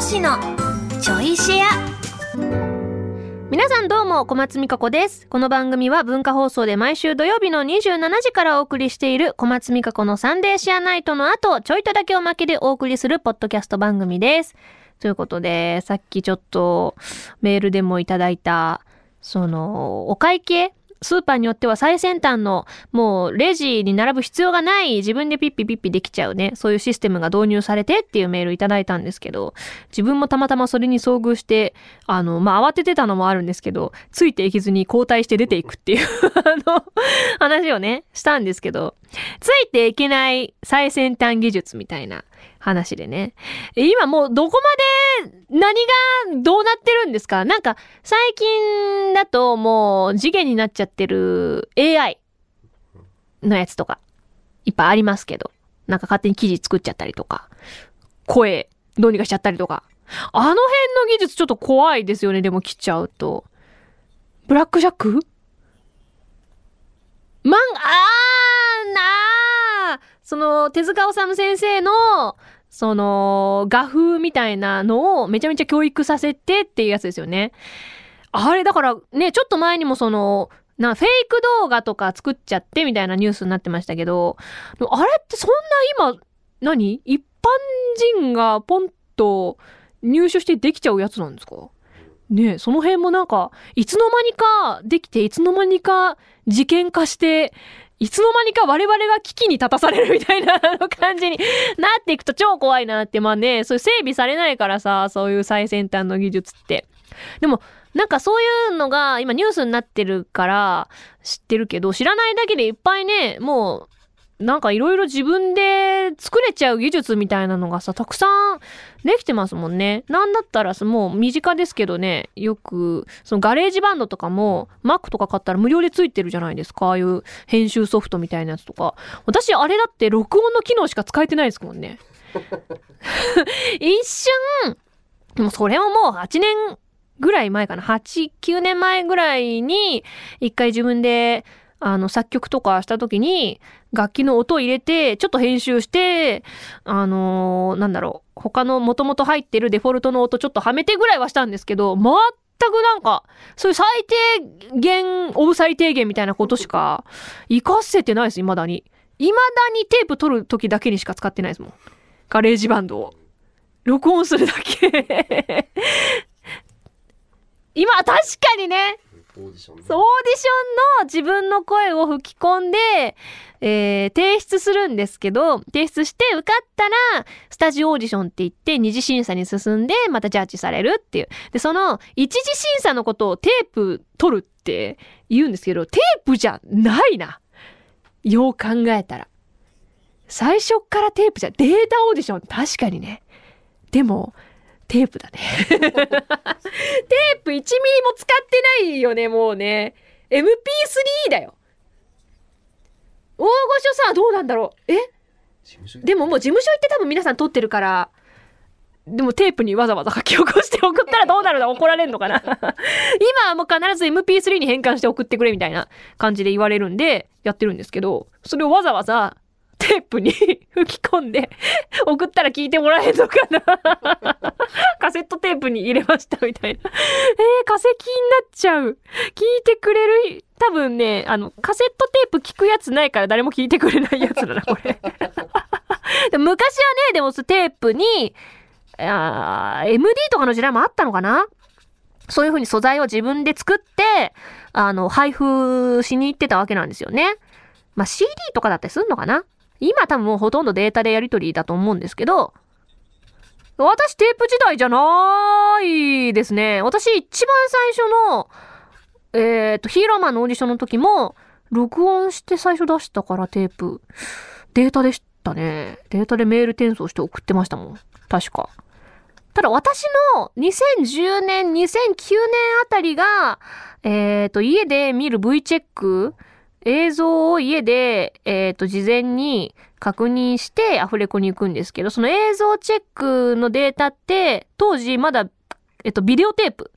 師のちょいシェア。皆さんどうも小松美香子です。この番組は文化放送で毎週土曜日の27時からお送りしている小松美香子のサンデーシェアナイトの後ちょいとだけおまけでお送りするポッドキャスト番組です。ということでさっきちょっとメールでもいただいたそのお会計スーパーによっては最先端のもうレジに並ぶ必要がない自分でピッピピッピできちゃうねそういうシステムが導入されてっていうメールいただいたんですけど自分もたまたまそれに遭遇してあのまあ慌ててたのもあるんですけどついていけずに交代して出ていくっていう あの話をねしたんですけどついていけない最先端技術みたいな話でね。今もうどこまで何がどうなってるんですか？なんか最近だともう次元になっちゃってる AI のやつとかいっぱいありますけど。なんか勝手に記事作っちゃったりとか、声どうにかしちゃったりとか。あの辺の技術ちょっと怖いですよね、でも来ちゃうと。ブラックジャック？漫画、あーその手塚治虫先生のその画風みたいなのをめちゃめちゃ教育させてっていうやつですよね。あれだからね、ちょっと前にもその、な、フェイク動画とか作っちゃってみたいなニュースになってましたけど、あれってそんな今、何？一般人がポンと入手してできちゃうやつなんですか？ねその辺もなんか、いつの間にかできて、いつの間にか事件化して、いつの間にか我々が危機に立たされるみたいな感じになっていくと超怖いなって、まあね、そういう整備されないからさ、そういう最先端の技術って。でも、なんかそういうのが今ニュースになってるから知ってるけど、知らないだけでいっぱいね、もうなんかいろいろ自分で作れちゃう技術みたいなのがさ、たくさんできてますもんね。なんだったらもう身近ですけどね、よく、そのガレージバンドとかも Mac とか買ったら無料でついてるじゃないですか。ああいう編集ソフトみたいなやつとか。私あれだって録音の機能しか使えてないですもんね。一瞬、でもそれももう8年ぐらい前かな。8、9年前ぐらいに一回自分であの、作曲とかした時に、楽器の音を入れて、ちょっと編集して、あのー、なんだろう、他の元々入ってるデフォルトの音ちょっとはめてぐらいはしたんですけど、全くなんか、そういう最低限、オブ最低限みたいなことしか、活かせてないです、未だに。未だにテープ取る時だけにしか使ってないですもん。ガレージバンドを。録音するだけ 今、確かにね、オーディション、の自分の声を吹き込んで、えー、提出するんですけど、提出して受かったら、スタジオオーディションって言って、二次審査に進んで、またジャッジされるっていう。で、その、一次審査のことをテープ取るって言うんですけど、テープじゃないな。よう考えたら。最初からテープじゃ、データオーディション、確かにね。でも、テープだねテープ1ミリも使ってないよね、もうね。MP3 だよ。大御所さ、どうなんだろう。え？でももう事務所行って多分皆さん撮ってるから、でもテープにわざわざ書き起こして送ったらどうなるの？怒られんのかな？今はもう必ず MP3 に変換して送ってくれみたいな感じで言われるんでやってるんですけど、それをわざわざテープに 吹き込んで送ったら聞いてもらえるのかな？カセットテープに入れましたみたいな。えー、化石になっちゃう。聞いてくれる、多分ね、あの、カセットテープ聞くやつないから誰も聞いてくれないやつだな、これ。で昔はね、でもテープに、あ MD とかの時代もあったのかな？そういう風に素材を自分で作って、あの、配布しに行ってたわけなんですよね。まあ、CD とかだったりすんのかな？今多分もうほとんどデータでやり取りだと思うんですけど、私テープ時代じゃないですね。私一番最初の、えっ、ー、と、ヒーローマンのオーディションの時も、録音して最初出したからテープ、データでしたね。データでメール転送して送ってましたもん。確か。ただ私の2010年、2009年あたりが、えっ、ー、と、家で見る V チェック映像を家で、えっ、ー、と、事前に確認してアフレコに行くんですけど、その映像チェックのデータって、当時まだ、えっと、ビデオテープ。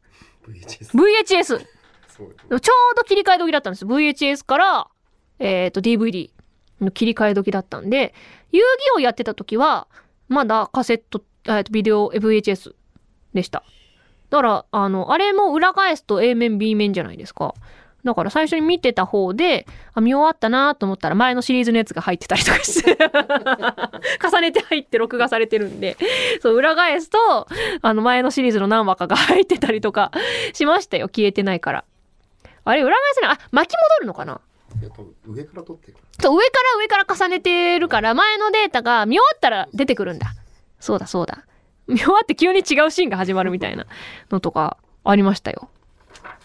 VHS。VHS。ちょうど切り替え時だったんです VHS から、えっ、ー、と、DVD の切り替え時だったんで、遊戯王やってた時は、まだカセット、えっと、ビデオ、VHS でした。だから、あの、あれも裏返すと A 面 B 面じゃないですか。だから最初に見てた方で、あ、見終わったなと思ったら前のシリーズのやつが入ってたりとかして、重ねて入って録画されてるんで、そう、裏返すと、あの前のシリーズの何話かが入ってたりとかしましたよ。消えてないから。あれ、裏返せない。あ、巻き戻るのかな？上から撮ってるそう、上から上から重ねてるから、前のデータが見終わったら出てくるんだ。そうだそうだ。見終わって急に違うシーンが始まるみたいなのとかありましたよ。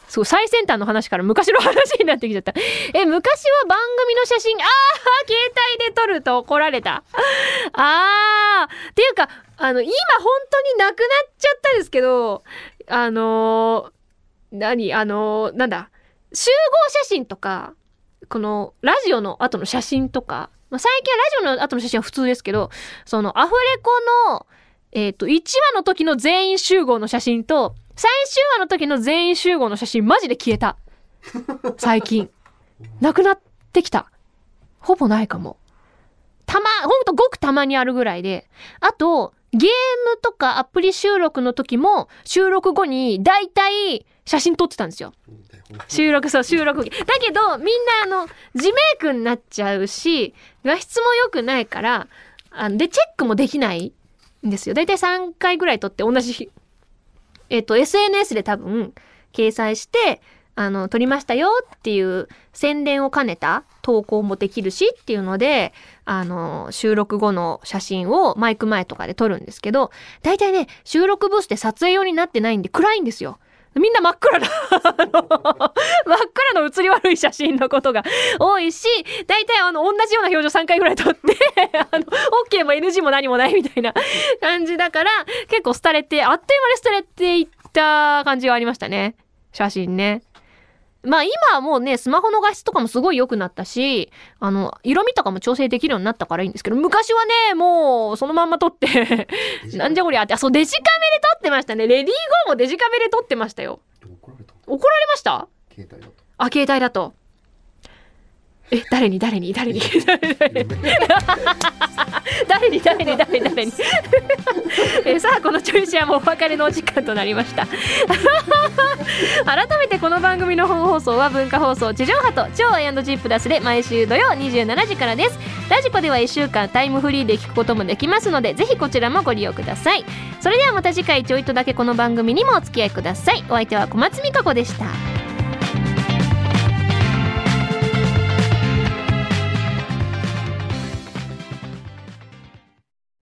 すごい最先端の話から昔の話になってきちゃった。え、昔は番組の写真、あー携帯で撮ると怒られた。あーっていうか、あの、今本当になくなっちゃったんですけど、あのー何あのーなんだ、集合写真とか、このラジオの後の写真とか、まあ、最近はラジオの後の写真は普通ですけど、そのアフレコの、えっ、と、1話の時の全員集合の写真と、最終話の時の全員集合の写真マジで消えた。最近。なくなってきた。ほぼないかも。たま、ほんとごくたまにあるぐらいで。あと、ゲームとかアプリ収録の時も、収録後に大体写真撮ってたんですよ。収録そう収録だけどみんなあの自メイクになっちゃうし画質も良くないからあでチェックもできないんですよだいたい3回ぐらい撮って同じえっ、と SNS で多分掲載してあの撮りましたよっていう宣伝を兼ねた投稿もできるしっていうのであの収録後の写真をマイク前とかで撮るんですけど大体ね収録ブースで撮影用になってないんで暗いんですよ。みんな真っ暗な あの真っ暗の写り悪い写真のことが多いし、大体あの同じような表情3回ぐらい撮って、あの、OK も NG も何もないみたいな感じだから、結構廃れて、あっという間に廃れていった感じがありましたね。写真ね。まあ今はもうね、スマホの画質とかもすごい良くなったし、あの、色味とかも調整できるようになったからいいんですけど、昔はね、もうそのまんま撮って、なんじゃこりゃって、あ、そう、デジカってましたね。レディーゴーもデジカメで撮ってましたよ。怒られた。怒られました？携帯だと。あ、携帯だと。え、誰に？誰に？誰に？誰に 誰に？誰に？誰に？誰に？さあこのチョイシはもお別れのお時間となりました。改めてこの番組の本放送は文化放送地上波と超 A&G プラスで毎週土曜27時からです。ラジコでは1週間タイムフリーで聞くこともできますのでぜひこちらもご利用ください。それではまた次回ちょいとだけこの番組にもお付き合いください。お相手は小松美香子でした。